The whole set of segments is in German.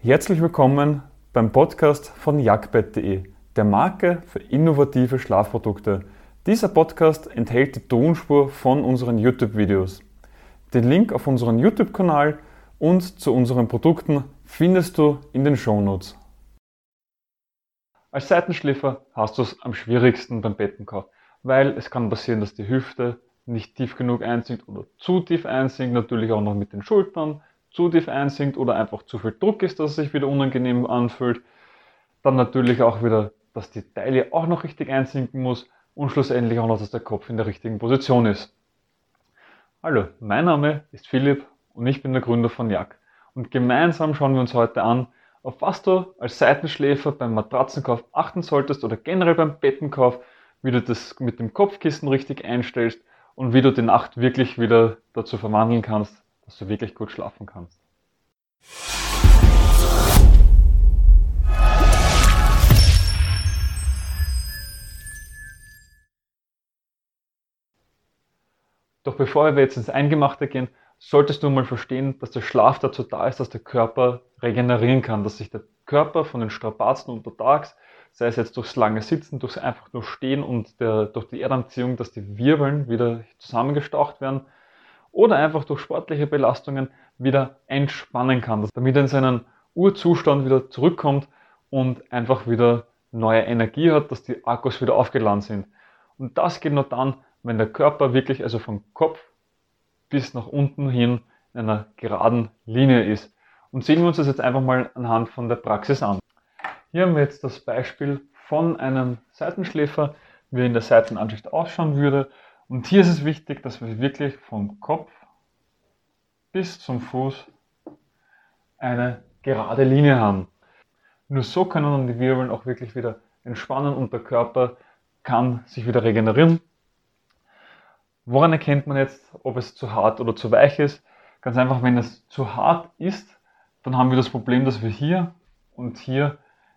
Herzlich willkommen beim Podcast von jagdbett.de, der Marke für innovative Schlafprodukte. Dieser Podcast enthält die Tonspur von unseren YouTube-Videos. Den Link auf unseren YouTube-Kanal und zu unseren Produkten findest du in den Shownotes. Als Seitenschläfer hast du es am schwierigsten beim Bettenkauf, weil es kann passieren, dass die Hüfte nicht tief genug einsinkt oder zu tief einsinkt, natürlich auch noch mit den Schultern, zu tief einsinkt oder einfach zu viel Druck ist, dass es sich wieder unangenehm anfühlt. Dann natürlich auch wieder, dass die Taille auch noch richtig einsinken muss und schlussendlich auch noch, dass der Kopf in der richtigen Position ist. Hallo, mein Name ist Philipp und ich bin der Gründer von Jak. Und gemeinsam schauen wir uns heute an, auf was du als Seitenschläfer beim Matratzenkauf achten solltest oder generell beim Bettenkauf, wie du das mit dem Kopfkissen richtig einstellst und wie du die Nacht wirklich wieder dazu verwandeln kannst, dass du wirklich gut schlafen kannst. Doch bevor wir jetzt ins Eingemachte gehen, solltest du mal verstehen, dass der Schlaf dazu da ist, dass der Körper regenerieren kann, dass sich der Körper von den Strapazen untertags, sei es jetzt durchs lange Sitzen, durchs einfach nur Stehen und der, durch die Erdanziehung, dass die Wirbeln wieder zusammengestaucht werden, oder einfach durch sportliche Belastungen wieder entspannen kann, damit er in seinen Urzustand wieder zurückkommt und einfach wieder neue Energie hat, dass die Akkus wieder aufgeladen sind. Und das geht nur dann, wenn der Körper wirklich also vom Kopf bis nach unten hin in einer geraden Linie ist. Und sehen wir uns das jetzt einfach mal anhand von der Praxis an. Hier haben wir jetzt das Beispiel von einem Seitenschläfer, wie er in der Seitenansicht ausschauen würde. Und hier ist es wichtig, dass wir wirklich vom Kopf bis zum Fuß eine gerade Linie haben. Nur so können dann die Wirbeln auch wirklich wieder entspannen und der Körper kann sich wieder regenerieren. Woran erkennt man jetzt, ob es zu hart oder zu weich ist? Ganz einfach, wenn es zu hart ist, dann haben wir das Problem, dass wir hier und hier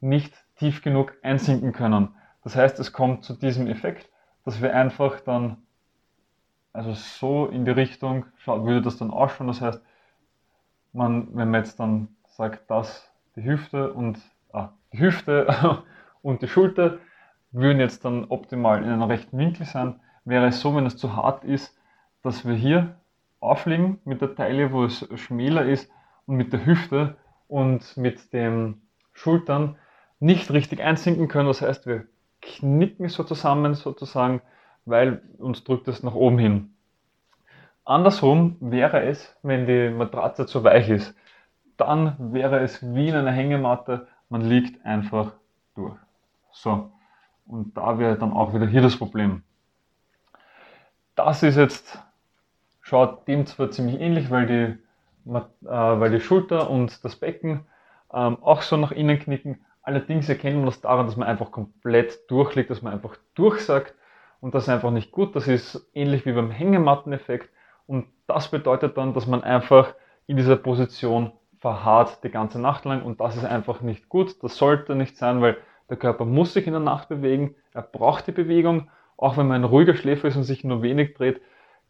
nicht tief genug einsinken können. Das heißt, es kommt zu diesem Effekt, dass wir einfach dann also so in die Richtung würde das dann ausschauen. Das heißt, man, wenn man jetzt dann sagt, dass die Hüfte und ah, die Hüfte und die Schulter würden jetzt dann optimal in einem rechten Winkel sein, wäre es so, wenn es zu hart ist, dass wir hier aufliegen mit der Taille, wo es schmäler ist und mit der Hüfte und mit den Schultern nicht richtig einsinken können. Das heißt, wir knicken so zusammen sozusagen weil uns drückt es nach oben hin. Andersrum wäre es, wenn die Matratze zu weich ist. Dann wäre es wie in einer Hängematte, man liegt einfach durch. So, und da wäre dann auch wieder hier das Problem. Das ist jetzt, schaut dem zwar ziemlich ähnlich, weil die, äh, weil die Schulter und das Becken ähm, auch so nach innen knicken. Allerdings erkennt man das daran, dass man einfach komplett durchliegt, dass man einfach durchsagt und das ist einfach nicht gut. Das ist ähnlich wie beim Hängematteneffekt und das bedeutet dann, dass man einfach in dieser Position verharrt die ganze Nacht lang und das ist einfach nicht gut. Das sollte nicht sein, weil der Körper muss sich in der Nacht bewegen. Er braucht die Bewegung. Auch wenn man ein ruhiger Schläfer ist und sich nur wenig dreht,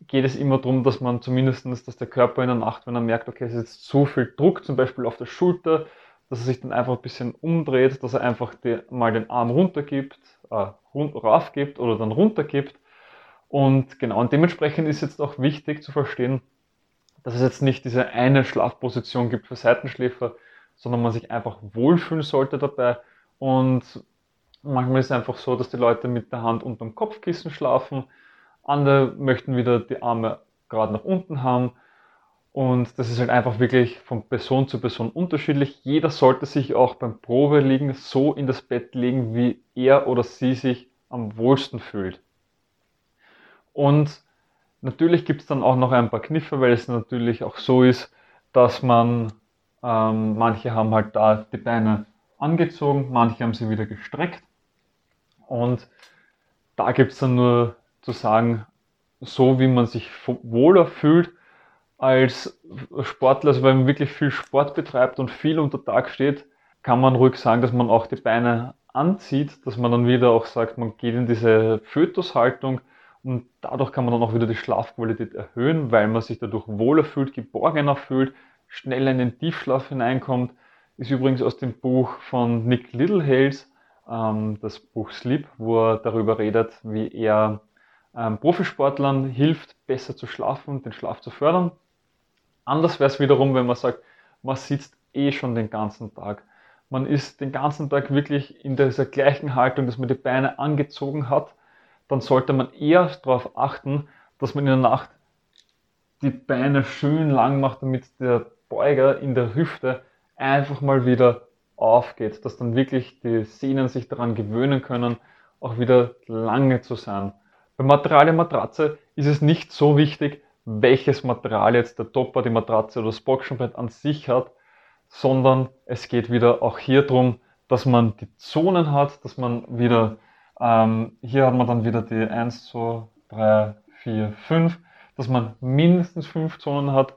geht es immer darum, dass man zumindestens, dass der Körper in der Nacht, wenn er merkt, okay, es ist jetzt zu viel Druck, zum Beispiel auf der Schulter, dass er sich dann einfach ein bisschen umdreht, dass er einfach die, mal den Arm runtergibt, äh, rauf gibt oder dann runter gibt. Und genau, und dementsprechend ist jetzt auch wichtig zu verstehen, dass es jetzt nicht diese eine Schlafposition gibt für Seitenschläfer, sondern man sich einfach wohlfühlen sollte dabei. Und manchmal ist es einfach so, dass die Leute mit der Hand unterm Kopfkissen schlafen. Andere möchten wieder die Arme gerade nach unten haben. Und das ist halt einfach wirklich von Person zu Person unterschiedlich. Jeder sollte sich auch beim Probeliegen so in das Bett legen, wie er oder sie sich am wohlsten fühlt. Und natürlich gibt es dann auch noch ein paar Kniffe, weil es natürlich auch so ist, dass man, ähm, manche haben halt da die Beine angezogen, manche haben sie wieder gestreckt. Und da gibt es dann nur zu sagen, so wie man sich wohler fühlt, als Sportler, also wenn man wirklich viel Sport betreibt und viel unter Tag steht, kann man ruhig sagen, dass man auch die Beine anzieht, dass man dann wieder auch sagt, man geht in diese Fötushaltung und dadurch kann man dann auch wieder die Schlafqualität erhöhen, weil man sich dadurch wohler fühlt, geborgener fühlt, schneller in den Tiefschlaf hineinkommt, ist übrigens aus dem Buch von Nick Littlehales, ähm, das Buch Sleep, wo er darüber redet, wie er ähm, Profisportlern hilft, besser zu schlafen den Schlaf zu fördern. Anders wäre es wiederum, wenn man sagt, man sitzt eh schon den ganzen Tag. Man ist den ganzen Tag wirklich in dieser gleichen Haltung, dass man die Beine angezogen hat. Dann sollte man eher darauf achten, dass man in der Nacht die Beine schön lang macht, damit der Beuger in der Hüfte einfach mal wieder aufgeht, dass dann wirklich die Sehnen sich daran gewöhnen können, auch wieder lange zu sein. Bei Material der Matratze ist es nicht so wichtig, welches Material jetzt der Topper, die Matratze oder das Boxenbett an sich hat, sondern es geht wieder auch hier drum, dass man die Zonen hat, dass man wieder, ähm, hier hat man dann wieder die 1, 2, 3, 4, 5, dass man mindestens 5 Zonen hat.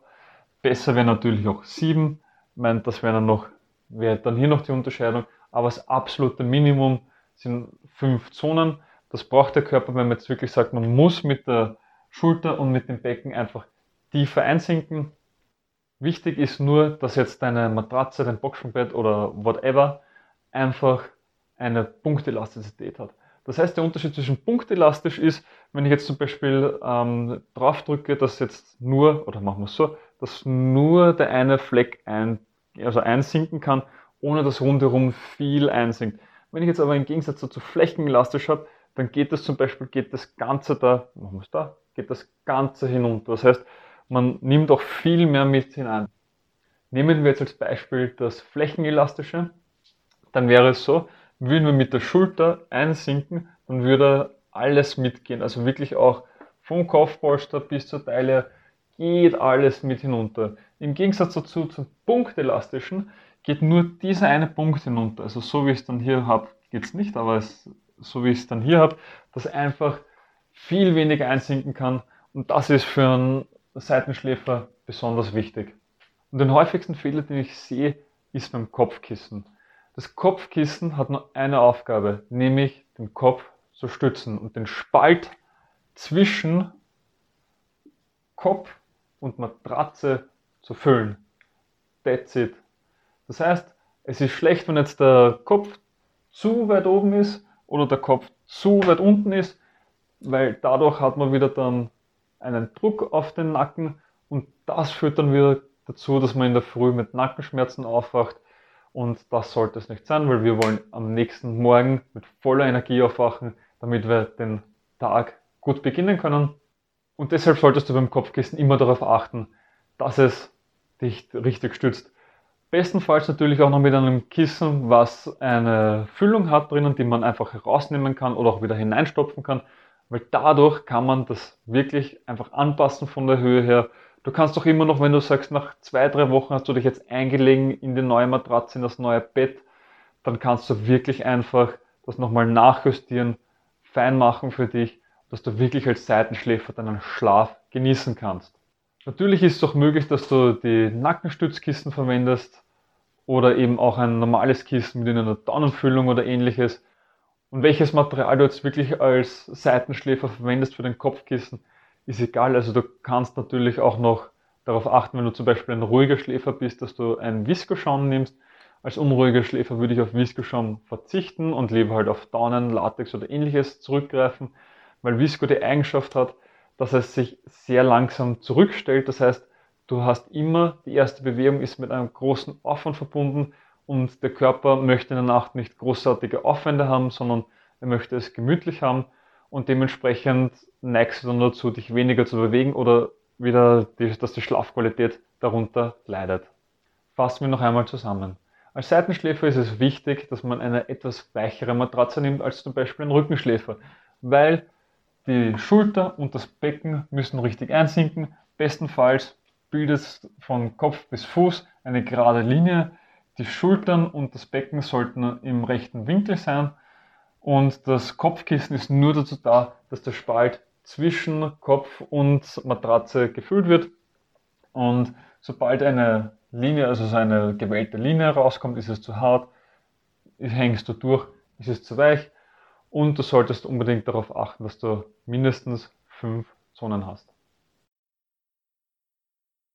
Besser wäre natürlich auch 7. Ich meine, das wäre dann noch, wäre dann hier noch die Unterscheidung, aber das absolute Minimum sind 5 Zonen. Das braucht der Körper, wenn man jetzt wirklich sagt, man muss mit der Schulter und mit dem Becken einfach tiefer einsinken. Wichtig ist nur, dass jetzt deine Matratze, dein Boxenbett oder whatever einfach eine Punktelastizität hat. Das heißt, der Unterschied zwischen punktelastisch ist, wenn ich jetzt zum Beispiel ähm, drauf drücke, dass jetzt nur, oder machen wir es so, dass nur der eine Fleck ein, also einsinken kann, ohne dass rundherum viel einsinkt. Wenn ich jetzt aber im Gegensatz dazu flächenelastisch habe, dann geht das zum Beispiel, geht das Ganze da, machen wir es da, geht das Ganze hinunter. Das heißt, man nimmt auch viel mehr mit hinein. Nehmen wir jetzt als Beispiel das Flächenelastische, dann wäre es so, würden wir mit der Schulter einsinken, dann würde alles mitgehen. Also wirklich auch vom Kopfpolster bis zur Teile geht alles mit hinunter. Im Gegensatz dazu zum Punktelastischen geht nur dieser eine Punkt hinunter. Also so wie ich es dann hier habe, geht es nicht, aber es, so wie ich es dann hier habe, dass einfach viel weniger einsinken kann. Und das ist für einen Seitenschläfer besonders wichtig. Und den häufigsten Fehler, den ich sehe, ist beim Kopfkissen. Das Kopfkissen hat nur eine Aufgabe, nämlich den Kopf zu stützen und den Spalt zwischen Kopf und Matratze zu füllen. That's it. Das heißt, es ist schlecht, wenn jetzt der Kopf zu weit oben ist oder der Kopf zu weit unten ist, weil dadurch hat man wieder dann einen Druck auf den Nacken und das führt dann wieder dazu, dass man in der Früh mit Nackenschmerzen aufwacht und das sollte es nicht sein, weil wir wollen am nächsten Morgen mit voller Energie aufwachen, damit wir den Tag gut beginnen können. Und deshalb solltest du beim Kopfkissen immer darauf achten, dass es dich richtig stützt. Bestenfalls natürlich auch noch mit einem Kissen, was eine Füllung hat drinnen, die man einfach herausnehmen kann oder auch wieder hineinstopfen kann, weil dadurch kann man das wirklich einfach anpassen von der Höhe her. Du kannst doch immer noch, wenn du sagst, nach zwei, drei Wochen hast du dich jetzt eingelegen in die neue Matratze, in das neue Bett, dann kannst du wirklich einfach das nochmal nachjustieren, fein machen für dich, dass du wirklich als Seitenschläfer deinen Schlaf genießen kannst. Natürlich ist es auch möglich, dass du die Nackenstützkissen verwendest oder eben auch ein normales Kissen mit einer Daunenfüllung oder ähnliches. Und welches Material du jetzt wirklich als Seitenschläfer verwendest für dein Kopfkissen, ist egal. Also du kannst natürlich auch noch darauf achten, wenn du zum Beispiel ein ruhiger Schläfer bist, dass du einen Viskoschaum nimmst. Als unruhiger Schläfer würde ich auf Viskoschaum verzichten und lieber halt auf Daunen, Latex oder ähnliches zurückgreifen, weil Visco die Eigenschaft hat, dass es sich sehr langsam zurückstellt. Das heißt, du hast immer, die erste Bewegung ist mit einem großen Aufwand verbunden und der Körper möchte in der Nacht nicht großartige Aufwände haben, sondern er möchte es gemütlich haben und dementsprechend neigst du dann dazu, dich weniger zu bewegen oder wieder, dass die Schlafqualität darunter leidet. Fassen wir noch einmal zusammen. Als Seitenschläfer ist es wichtig, dass man eine etwas weichere Matratze nimmt als zum Beispiel ein Rückenschläfer, weil die Schulter und das Becken müssen richtig einsinken. Bestenfalls bildet von Kopf bis Fuß eine gerade Linie. Die Schultern und das Becken sollten im rechten Winkel sein. Und das Kopfkissen ist nur dazu da, dass der Spalt zwischen Kopf und Matratze gefüllt wird. Und sobald eine Linie, also so eine gewählte Linie rauskommt, ist es zu hart, hängst du durch, ist es zu weich. Und du solltest unbedingt darauf achten, dass du mindestens fünf Zonen hast.